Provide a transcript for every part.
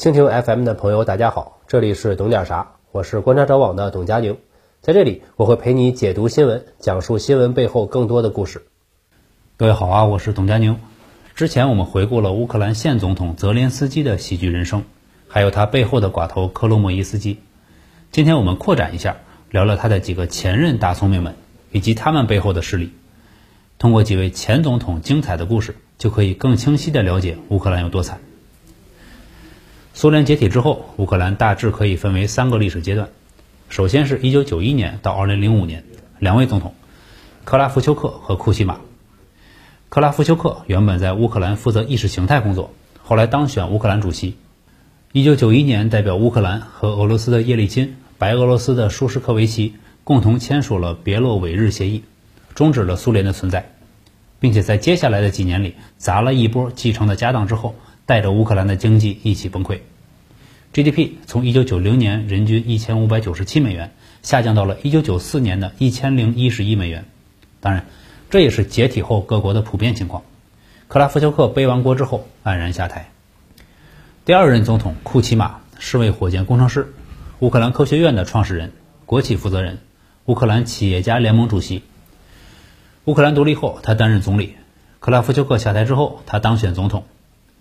蜻蜓 FM 的朋友，大家好，这里是懂点啥，我是观察者网的董佳宁，在这里我会陪你解读新闻，讲述新闻背后更多的故事。各位好啊，我是董佳宁。之前我们回顾了乌克兰现总统泽连斯基的喜剧人生，还有他背后的寡头克罗莫伊斯基。今天我们扩展一下，聊聊他的几个前任大聪明们，以及他们背后的势力。通过几位前总统精彩的故事，就可以更清晰地了解乌克兰有多惨。苏联解体之后，乌克兰大致可以分为三个历史阶段。首先是一九九一年到二零零五年，两位总统，克拉夫丘克和库奇马。克拉夫丘克原本在乌克兰负责意识形态工作，后来当选乌克兰主席。一九九一年，代表乌克兰和俄罗斯的叶利钦、白俄罗斯的舒什科维奇共同签署了别洛韦日协议，终止了苏联的存在，并且在接下来的几年里砸了一波继承的家当之后。带着乌克兰的经济一起崩溃，GDP 从1990年人均1597美元下降到了1994年的1011美元。当然，这也是解体后各国的普遍情况。克拉夫丘克背完锅之后黯然下台。第二任总统库奇马是位火箭工程师，乌克兰科学院的创始人、国企负责人、乌克兰企业家联盟主席。乌克兰独立后，他担任总理。克拉夫丘克下台之后，他当选总统。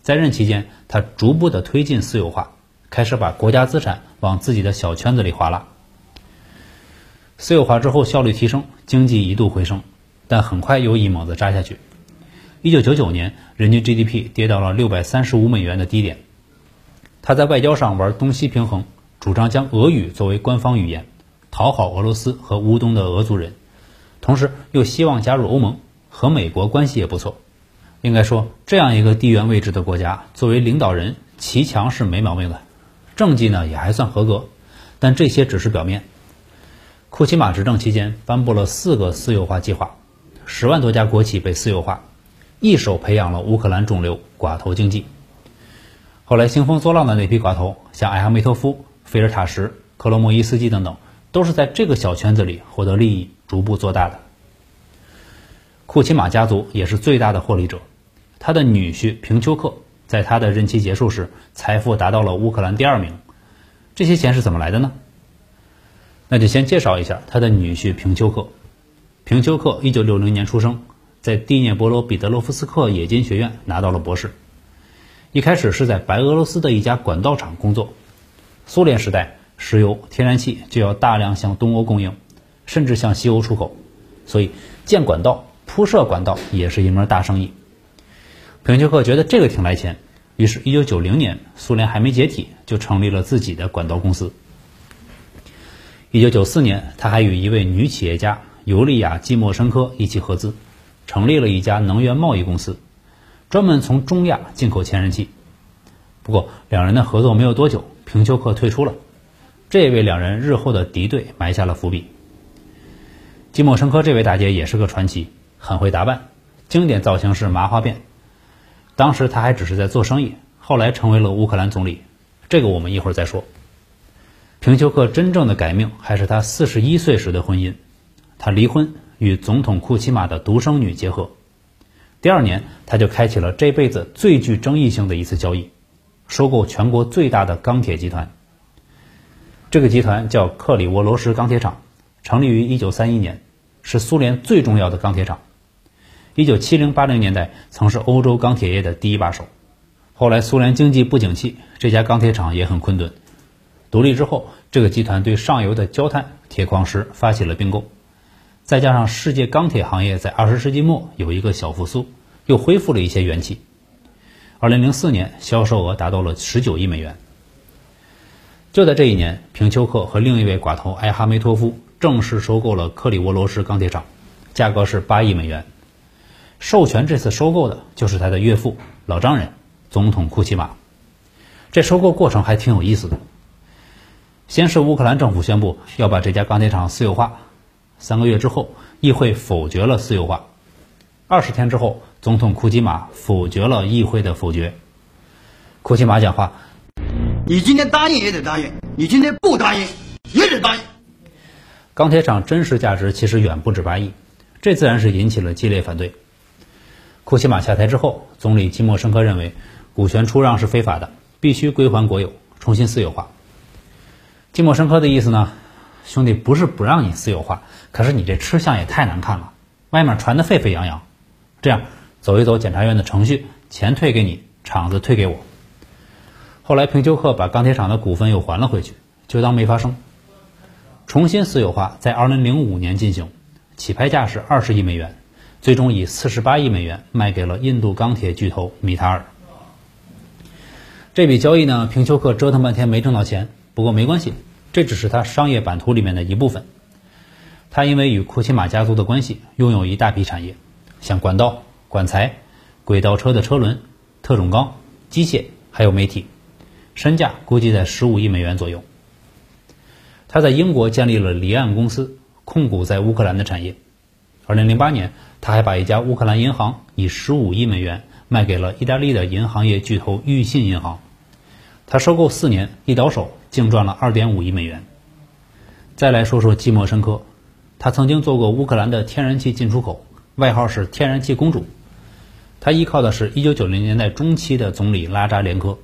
在任期间，他逐步的推进私有化，开始把国家资产往自己的小圈子里划拉。私有化之后，效率提升，经济一度回升，但很快又一猛子扎下去。一九九九年，人均 GDP 跌到了六百三十五美元的低点。他在外交上玩东西平衡，主张将俄语作为官方语言，讨好俄罗斯和乌东的俄族人，同时又希望加入欧盟，和美国关系也不错。应该说，这样一个地缘位置的国家，作为领导人，骑墙是没毛病的，政绩呢也还算合格，但这些只是表面。库奇马执政期间，颁布了四个私有化计划，十万多家国企被私有化，一手培养了乌克兰肿瘤寡头经济。后来兴风作浪的那批寡头，像艾哈梅托夫、菲尔塔什、克罗莫伊斯基等等，都是在这个小圈子里获得利益，逐步做大的。库奇马家族也是最大的获利者。他的女婿平丘克在他的任期结束时，财富达到了乌克兰第二名。这些钱是怎么来的呢？那就先介绍一下他的女婿平丘克。平丘克一九六零年出生，在第聂伯罗彼得洛夫斯克冶金学院拿到了博士。一开始是在白俄罗斯的一家管道厂工作。苏联时代，石油、天然气就要大量向东欧供应，甚至向西欧出口，所以建管道、铺设管道也是一门大生意。平丘克觉得这个挺来钱，于是1990年苏联还没解体，就成立了自己的管道公司。1994年，他还与一位女企业家尤利亚·季莫申科一起合资，成立了一家能源贸易公司，专门从中亚进口天然气。不过，两人的合作没有多久，平丘克退出了，这也为两人日后的敌对埋下了伏笔。季莫申科这位大姐也是个传奇，很会打扮，经典造型是麻花辫。当时他还只是在做生意，后来成为了乌克兰总理，这个我们一会儿再说。平丘克真正的改命还是他四十一岁时的婚姻，他离婚与总统库奇马的独生女结合，第二年他就开启了这辈子最具争议性的一次交易，收购全国最大的钢铁集团。这个集团叫克里沃罗什钢铁厂，成立于一九三一年，是苏联最重要的钢铁厂。一九七零八零年代曾是欧洲钢铁业的第一把手，后来苏联经济不景气，这家钢铁厂也很困顿。独立之后，这个集团对上游的焦炭、铁矿石发起了并购，再加上世界钢铁行业在二十世纪末有一个小复苏，又恢复了一些元气。二零零四年销售额达到了十九亿美元。就在这一年，平丘克和另一位寡头艾哈梅托夫正式收购了克里沃罗什钢铁厂，价格是八亿美元。授权这次收购的就是他的岳父老丈人总统库奇马。这收购过程还挺有意思的。先是乌克兰政府宣布要把这家钢铁厂私有化，三个月之后，议会否决了私有化。二十天之后，总统库奇马否决了议会的否决。库奇马讲话：“你今天答应也得答应，你今天不答应也得答应。”钢铁厂真实价值其实远不止八亿，这自然是引起了激烈反对。库奇马下台之后，总理基莫申科认为股权出让是非法的，必须归还国有，重新私有化。季莫申科的意思呢，兄弟不是不让你私有化，可是你这吃相也太难看了，外面传的沸沸扬扬，这样走一走检察院的程序，钱退给你，厂子退给我。后来平丘克把钢铁厂的股份又还了回去，就当没发生。重新私有化在2005年进行，起拍价是二十亿美元，最终以四十八亿美元卖给了印度钢铁巨头米塔尔。这笔交易呢，平丘克折腾半天没挣到钱，不过没关系，这只是他商业版图里面的一部分。他因为与库奇马家族的关系，拥有一大批产业，像管道、管材、轨道车的车轮、特种钢、机械，还有媒体，身价估计在十五亿美元左右。他在英国建立了离岸公司，控股在乌克兰的产业。二零零八年，他还把一家乌克兰银行以十五亿美元卖给了意大利的银行业巨头裕信银行。他收购四年，一倒手净赚了二点五亿美元。再来说说季莫申科，他曾经做过乌克兰的天然气进出口，外号是“天然气公主”。他依靠的是一九九零年代中期的总理拉扎连科。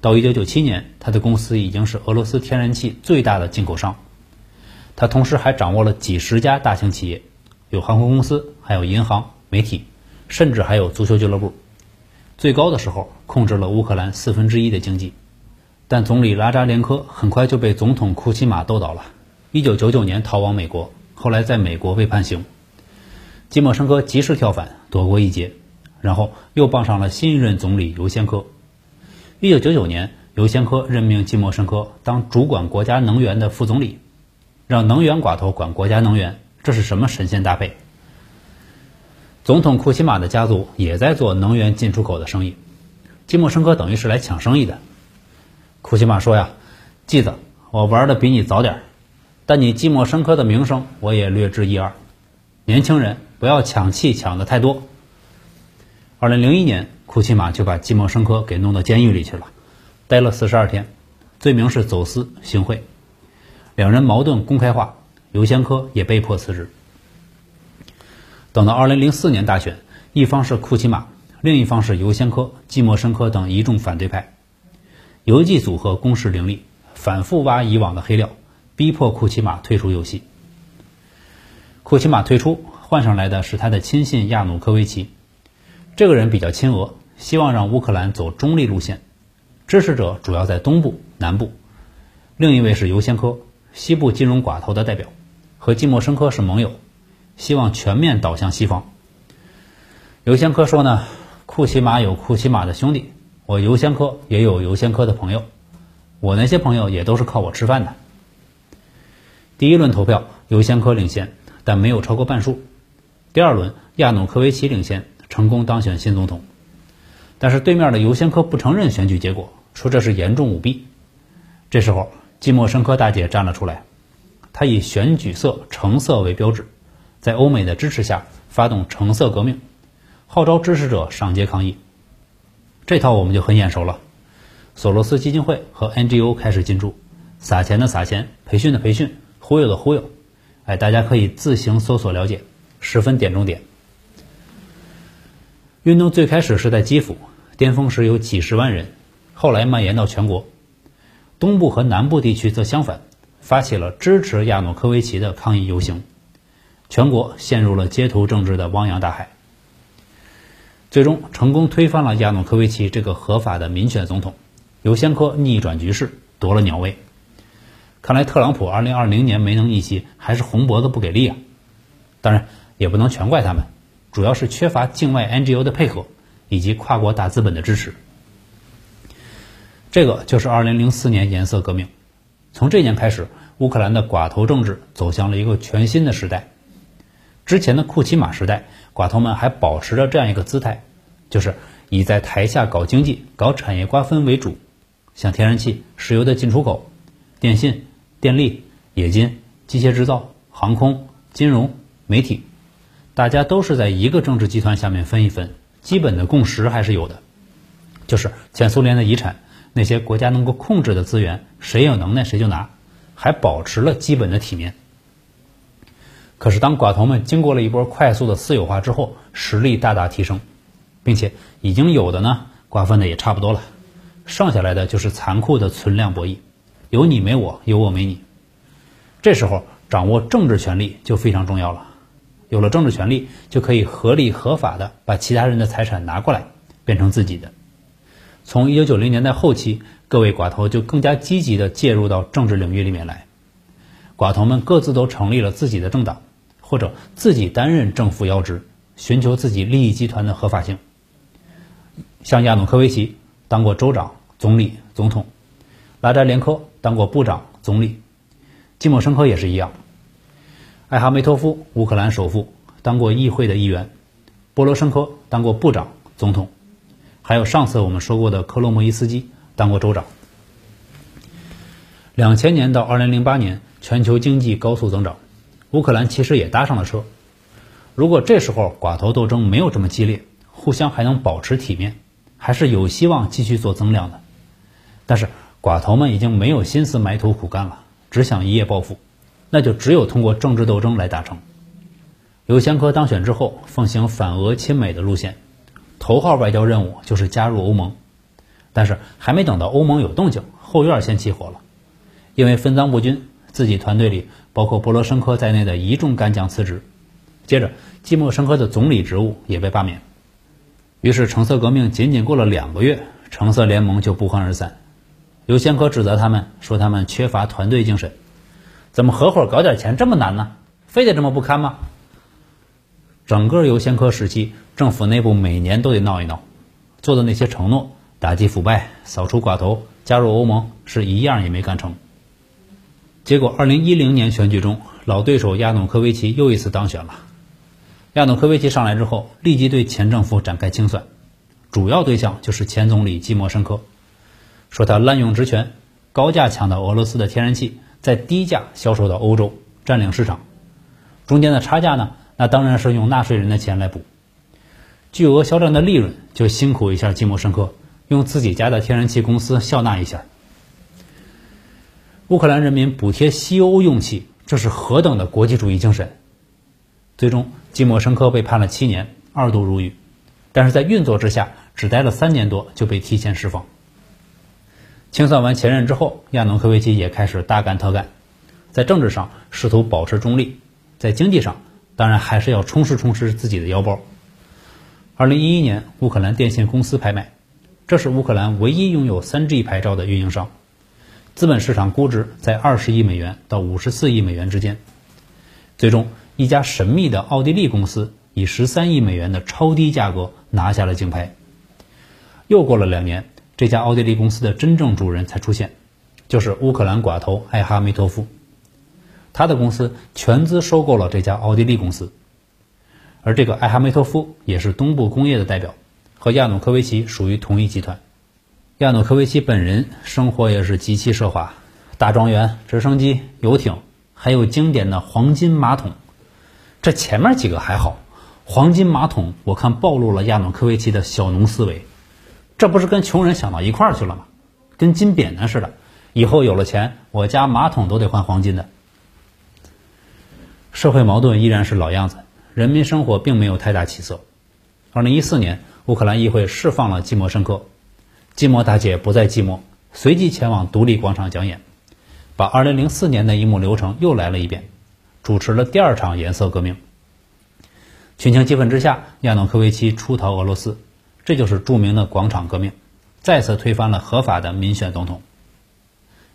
到一九九七年，他的公司已经是俄罗斯天然气最大的进口商。他同时还掌握了几十家大型企业，有航空公司，还有银行、媒体，甚至还有足球俱乐部。最高的时候，控制了乌克兰四分之一的经济。但总理拉扎连科很快就被总统库奇马斗倒了。一九九九年逃往美国，后来在美国被判刑。季莫申科及时跳反，躲过一劫，然后又傍上了新一任总理尤先科。一九九九年，尤先科任命季莫申科当主管国家能源的副总理，让能源寡头管国家能源，这是什么神仙搭配？总统库奇马的家族也在做能源进出口的生意，季莫申科等于是来抢生意的。库奇马说呀：“季子，我玩的比你早点，但你季莫申科的名声我也略知一二。年轻人不要抢气抢的太多。”二零零一年。库奇马就把季莫申科给弄到监狱里去了，待了四十二天，罪名是走私行贿，两人矛盾公开化，尤先科也被迫辞职。等到二零零四年大选，一方是库奇马，另一方是尤先科、季莫申科等一众反对派，游记组合攻势凌厉，反复挖以往的黑料，逼迫库奇马退出游戏。库奇马退出，换上来的是他的亲信亚努科维奇。这个人比较亲俄，希望让乌克兰走中立路线，支持者主要在东部、南部。另一位是尤先科，西部金融寡头的代表，和季莫申科是盟友，希望全面倒向西方。尤先科说呢，库奇马有库奇马的兄弟，我尤先科也有尤先科的朋友，我那些朋友也都是靠我吃饭的。第一轮投票，尤先科领先，但没有超过半数。第二轮，亚努科维奇领先。成功当选新总统，但是对面的尤先科不承认选举结果，说这是严重舞弊。这时候，季莫申科大姐站了出来，她以选举色橙色为标志，在欧美的支持下发动橙色革命，号召支持者上街抗议。这套我们就很眼熟了，索罗斯基金会和 NGO 开始进驻，撒钱的撒钱，培训的培训，忽悠的忽悠。哎，大家可以自行搜索了解，十分点中点。运动最开始是在基辅，巅峰时有几十万人，后来蔓延到全国。东部和南部地区则相反，发起了支持亚努科维奇的抗议游行，全国陷入了街头政治的汪洋大海。最终成功推翻了亚努科维奇这个合法的民选总统，尤先科逆转局势夺了鸟位。看来特朗普2020年没能逆袭，还是红脖子不给力啊！当然也不能全怪他们。主要是缺乏境外 NGO 的配合，以及跨国大资本的支持。这个就是2004年颜色革命。从这年开始，乌克兰的寡头政治走向了一个全新的时代。之前的库奇马时代，寡头们还保持着这样一个姿态，就是以在台下搞经济、搞产业瓜分为主，像天然气、石油的进出口、电信、电力、冶金、机械制造、航空、金融、媒体。大家都是在一个政治集团下面分一分，基本的共识还是有的，就是前苏联的遗产，那些国家能够控制的资源，谁有能耐谁就拿，还保持了基本的体面。可是当寡头们经过了一波快速的私有化之后，实力大大提升，并且已经有的呢瓜分的也差不多了，剩下来的就是残酷的存量博弈，有你没我，有我没你。这时候掌握政治权力就非常重要了。有了政治权力，就可以合理合法的把其他人的财产拿过来，变成自己的。从一九九零年代后期，各位寡头就更加积极的介入到政治领域里面来。寡头们各自都成立了自己的政党，或者自己担任政府要职，寻求自己利益集团的合法性。像亚努科维奇当过州长、总理、总统，拉扎连科当过部长、总理，季莫申科也是一样。艾哈梅托夫，乌克兰首富，当过议会的议员；波罗申科当过部长、总统，还有上次我们说过的克洛莫伊斯基当过州长。两千年到二零零八年，全球经济高速增长，乌克兰其实也搭上了车。如果这时候寡头斗争没有这么激烈，互相还能保持体面，还是有希望继续做增量的。但是寡头们已经没有心思埋头苦干了，只想一夜暴富。那就只有通过政治斗争来达成。尤先科当选之后，奉行反俄亲美的路线，头号外交任务就是加入欧盟。但是还没等到欧盟有动静，后院先起火了，因为分赃不均，自己团队里包括波罗申科在内的一众干将辞职，接着季莫申科的总理职务也被罢免。于是橙色革命仅仅过了两个月，橙色联盟就不欢而散。尤先科指责他们说他们缺乏团队精神。怎么合伙搞点钱这么难呢？非得这么不堪吗？整个尤先科时期，政府内部每年都得闹一闹，做的那些承诺，打击腐败、扫除寡头、加入欧盟，是一样也没干成。结果，二零一零年选举中，老对手亚努科维奇又一次当选了。亚努科维奇上来之后，立即对前政府展开清算，主要对象就是前总理季莫申科，说他滥用职权，高价抢到俄罗斯的天然气。在低价销售到欧洲，占领市场，中间的差价呢？那当然是用纳税人的钱来补。巨额销量的利润，就辛苦一下季莫申科，用自己家的天然气公司笑纳一下。乌克兰人民补贴西欧用气，这是何等的国际主义精神！最终，季莫申科被判了七年，二度入狱，但是在运作之下，只待了三年多就被提前释放。清算完前任之后，亚努科维奇也开始大干特干，在政治上试图保持中立，在经济上当然还是要充实充实自己的腰包。二零一一年，乌克兰电信公司拍卖，这是乌克兰唯一拥有三 G 牌照的运营商，资本市场估值在二十亿美元到五十四亿美元之间。最终，一家神秘的奥地利公司以十三亿美元的超低价格拿下了竞拍。又过了两年。这家奥地利公司的真正主人才出现，就是乌克兰寡头艾哈梅托夫，他的公司全资收购了这家奥地利公司，而这个艾哈梅托夫也是东部工业的代表，和亚努科维奇属于同一集团。亚努科维奇本人生活也是极其奢华，大庄园、直升机、游艇，还有经典的黄金马桶。这前面几个还好，黄金马桶我看暴露了亚努科维奇的小农思维。这不是跟穷人想到一块儿去了吗？跟金扁担似的，以后有了钱，我家马桶都得换黄金的。社会矛盾依然是老样子，人民生活并没有太大起色。二零一四年，乌克兰议会释放了季莫申科，寂寞大姐不再寂寞，随即前往独立广场讲演，把二零零四年的一幕流程又来了一遍，主持了第二场颜色革命。群情激愤之下，亚努科维奇出逃俄罗斯。这就是著名的广场革命，再次推翻了合法的民选总统。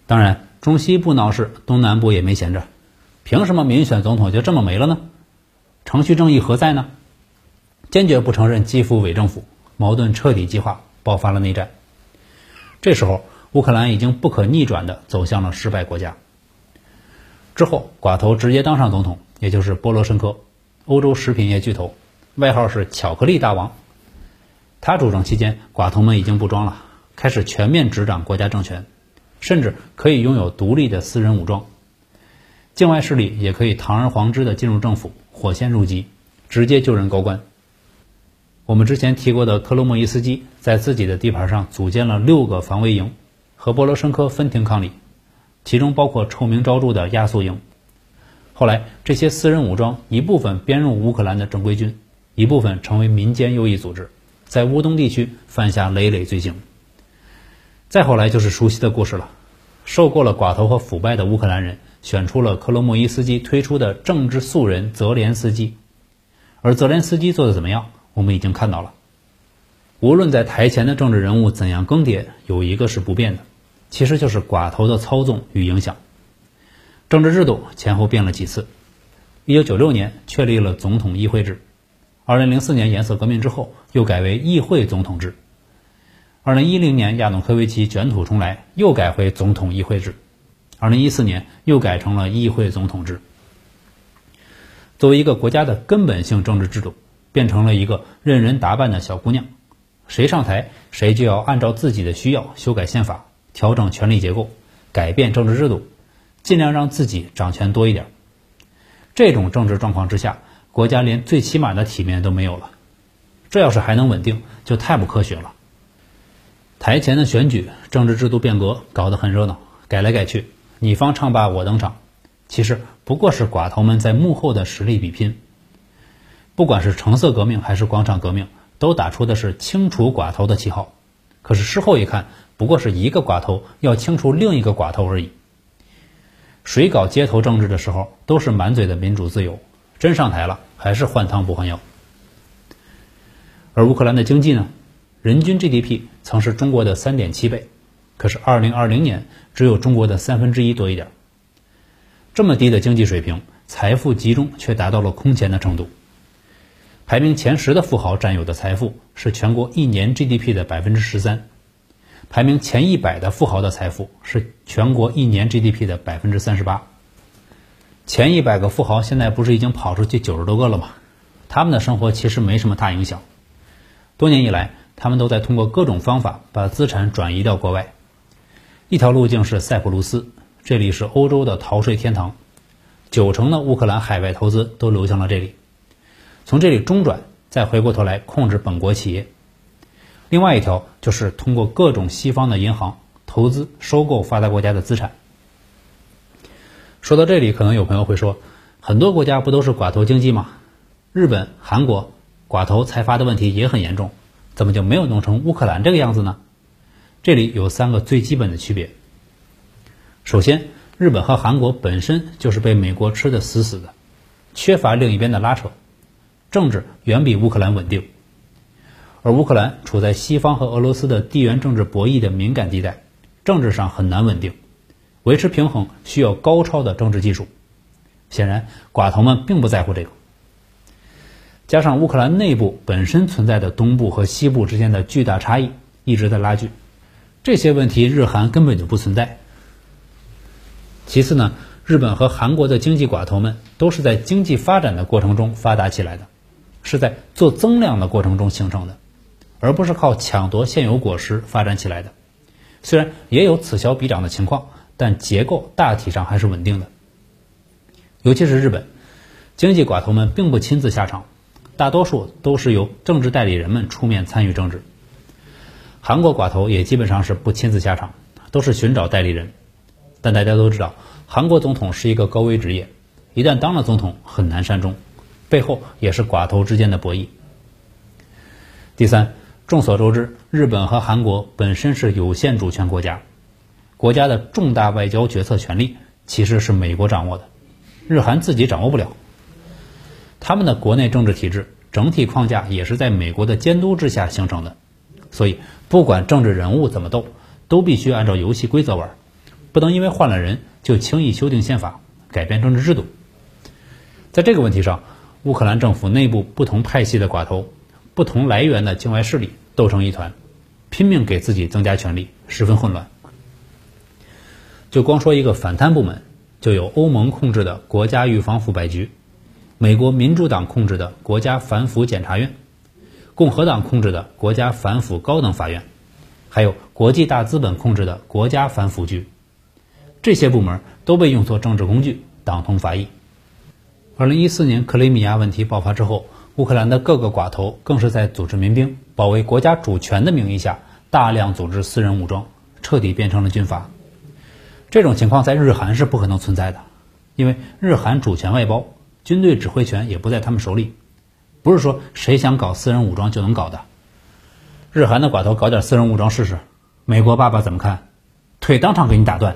当然，中西部闹事，东南部也没闲着。凭什么民选总统就这么没了呢？程序正义何在呢？坚决不承认基辅伪政府，矛盾彻底激化，爆发了内战。这时候，乌克兰已经不可逆转地走向了失败国家。之后，寡头直接当上总统，也就是波罗申科，欧洲食品业巨头，外号是“巧克力大王”。他主政期间，寡头们已经不装了，开始全面执掌国家政权，甚至可以拥有独立的私人武装，境外势力也可以堂而皇之的进入政府，火线入籍，直接就任高官。我们之前提过的克罗莫伊斯基，在自己的地盘上组建了六个防卫营，和波罗申科分庭抗礼，其中包括臭名昭著的亚速营。后来，这些私人武装一部分编入乌克兰的正规军，一部分成为民间右翼组织。在乌东地区犯下累累罪行。再后来就是熟悉的故事了，受够了寡头和腐败的乌克兰人选出了克罗莫伊斯基推出的政治素人泽连斯基，而泽连斯基做的怎么样，我们已经看到了。无论在台前的政治人物怎样更迭，有一个是不变的，其实就是寡头的操纵与影响。政治制度前后变了几次。一九九六年确立了总统议会制，二零零四年颜色革命之后又改为议会总统制，二零一零年亚努科维奇卷土重来又改回总统议会制，二零一四年又改成了议会总统制。作为一个国家的根本性政治制度，变成了一个任人打扮的小姑娘，谁上台谁就要按照自己的需要修改宪法、调整权力结构、改变政治制度，尽量让自己掌权多一点。这种政治状况之下，国家连最起码的体面都没有了。这要是还能稳定，就太不科学了。台前的选举、政治制度变革搞得很热闹，改来改去，你方唱罢我登场，其实不过是寡头们在幕后的实力比拼。不管是橙色革命还是广场革命，都打出的是清除寡头的旗号。可是事后一看，不过是一个寡头要清除另一个寡头而已。谁搞街头政治的时候，都是满嘴的民主自由，真上台了，还是换汤不换药。而乌克兰的经济呢，人均 GDP 曾是中国的三点七倍，可是二零二零年只有中国的三分之一多一点。这么低的经济水平，财富集中却达到了空前的程度。排名前十的富豪占有的财富是全国一年 GDP 的百分之十三。排名前一百的富豪的财富是全国一年 GDP 的百分之三十八。前一百个富豪现在不是已经跑出去九十多个了吗？他们的生活其实没什么大影响。多年以来，他们都在通过各种方法把资产转移到国外。一条路径是塞浦路斯，这里是欧洲的逃税天堂，九成的乌克兰海外投资都流向了这里。从这里中转，再回过头来控制本国企业。另外一条就是通过各种西方的银行投资收购发达国家的资产。说到这里，可能有朋友会说，很多国家不都是寡头经济吗？日本、韩国寡头财阀的问题也很严重，怎么就没有弄成乌克兰这个样子呢？这里有三个最基本的区别。首先，日本和韩国本身就是被美国吃得死死的，缺乏另一边的拉扯，政治远比乌克兰稳定。而乌克兰处在西方和俄罗斯的地缘政治博弈的敏感地带，政治上很难稳定，维持平衡需要高超的政治技术。显然，寡头们并不在乎这个。加上乌克兰内部本身存在的东部和西部之间的巨大差异，一直在拉锯。这些问题日韩根本就不存在。其次呢，日本和韩国的经济寡头们都是在经济发展的过程中发达起来的，是在做增量的过程中形成的。而不是靠抢夺现有果实发展起来的，虽然也有此消彼长的情况，但结构大体上还是稳定的。尤其是日本，经济寡头们并不亲自下场，大多数都是由政治代理人们出面参与政治。韩国寡头也基本上是不亲自下场，都是寻找代理人。但大家都知道，韩国总统是一个高危职业，一旦当了总统很难善终，背后也是寡头之间的博弈。第三。众所周知，日本和韩国本身是有限主权国家，国家的重大外交决策权力其实是美国掌握的，日韩自己掌握不了。他们的国内政治体制整体框架也是在美国的监督之下形成的，所以不管政治人物怎么斗，都必须按照游戏规则玩，不能因为换了人就轻易修订宪法、改变政治制度。在这个问题上，乌克兰政府内部不同派系的寡头。不同来源的境外势力斗成一团，拼命给自己增加权力，十分混乱。就光说一个反贪部门，就有欧盟控制的国家预防腐败局，美国民主党控制的国家反腐检察院，共和党控制的国家反腐高等法院，还有国际大资本控制的国家反腐局。这些部门都被用作政治工具，党同伐异。二零一四年克里米亚问题爆发之后。乌克兰的各个寡头更是在组织民兵，保卫国家主权的名义下，大量组织私人武装，彻底变成了军阀。这种情况在日韩是不可能存在的，因为日韩主权外包，军队指挥权也不在他们手里，不是说谁想搞私人武装就能搞的。日韩的寡头搞点私人武装试试，美国爸爸怎么看？腿当场给你打断。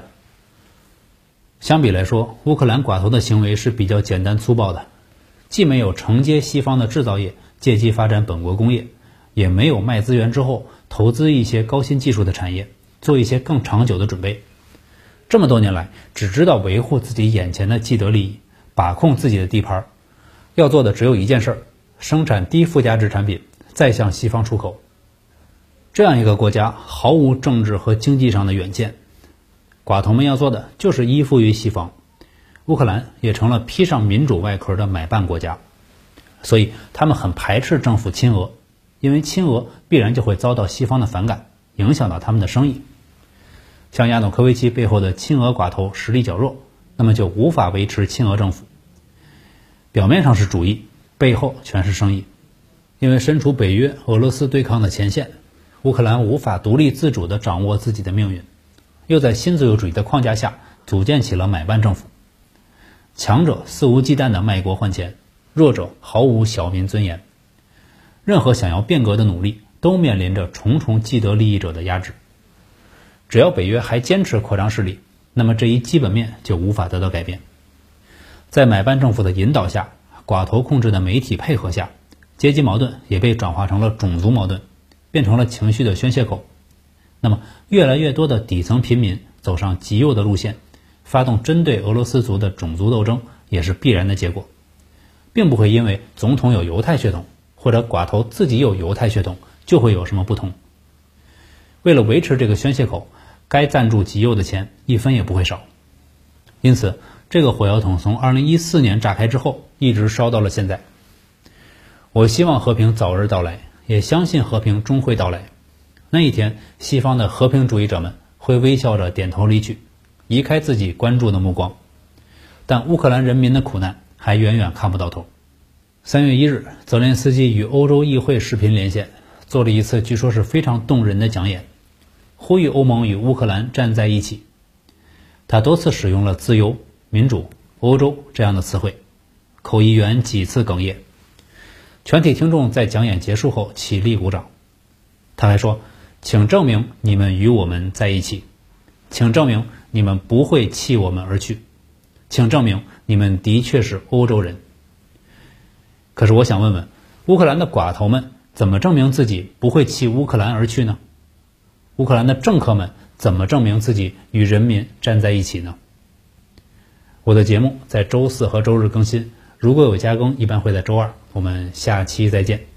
相比来说，乌克兰寡头的行为是比较简单粗暴的，既没有承接西方的制造业，借机发展本国工业，也没有卖资源之后投资一些高新技术的产业，做一些更长久的准备。这么多年来，只知道维护自己眼前的既得利益，把控自己的地盘，要做的只有一件事：生产低附加值产品，再向西方出口。这样一个国家毫无政治和经济上的远见。寡头们要做的就是依附于西方，乌克兰也成了披上民主外壳的买办国家，所以他们很排斥政府亲俄，因为亲俄必然就会遭到西方的反感，影响到他们的生意。像亚努科维奇背后的亲俄寡头实力较弱，那么就无法维持亲俄政府。表面上是主义，背后全是生意，因为身处北约、俄罗斯对抗的前线，乌克兰无法独立自主地掌握自己的命运。又在新自由主义的框架下组建起了买办政府，强者肆无忌惮地卖国换钱，弱者毫无小民尊严。任何想要变革的努力都面临着重重既得利益者的压制。只要北约还坚持扩张势力，那么这一基本面就无法得到改变。在买办政府的引导下，寡头控制的媒体配合下，阶级矛盾也被转化成了种族矛盾，变成了情绪的宣泄口。那么，越来越多的底层平民走上极右的路线，发动针对俄罗斯族的种族斗争，也是必然的结果，并不会因为总统有犹太血统或者寡头自己有犹太血统就会有什么不同。为了维持这个宣泄口，该赞助极右的钱一分也不会少。因此，这个火药桶从2014年炸开之后，一直烧到了现在。我希望和平早日到来，也相信和平终会到来。那一天，西方的和平主义者们会微笑着点头离去，移开自己关注的目光。但乌克兰人民的苦难还远远看不到头。三月一日，泽连斯基与欧洲议会视频连线，做了一次据说是非常动人的讲演，呼吁欧盟与乌克兰站在一起。他多次使用了“自由、民主、欧洲”这样的词汇，口译员几次哽咽。全体听众在讲演结束后起立鼓掌。他还说。请证明你们与我们在一起，请证明你们不会弃我们而去，请证明你们的确是欧洲人。可是我想问问，乌克兰的寡头们怎么证明自己不会弃乌克兰而去呢？乌克兰的政客们怎么证明自己与人民站在一起呢？我的节目在周四和周日更新，如果有加更，一般会在周二。我们下期再见。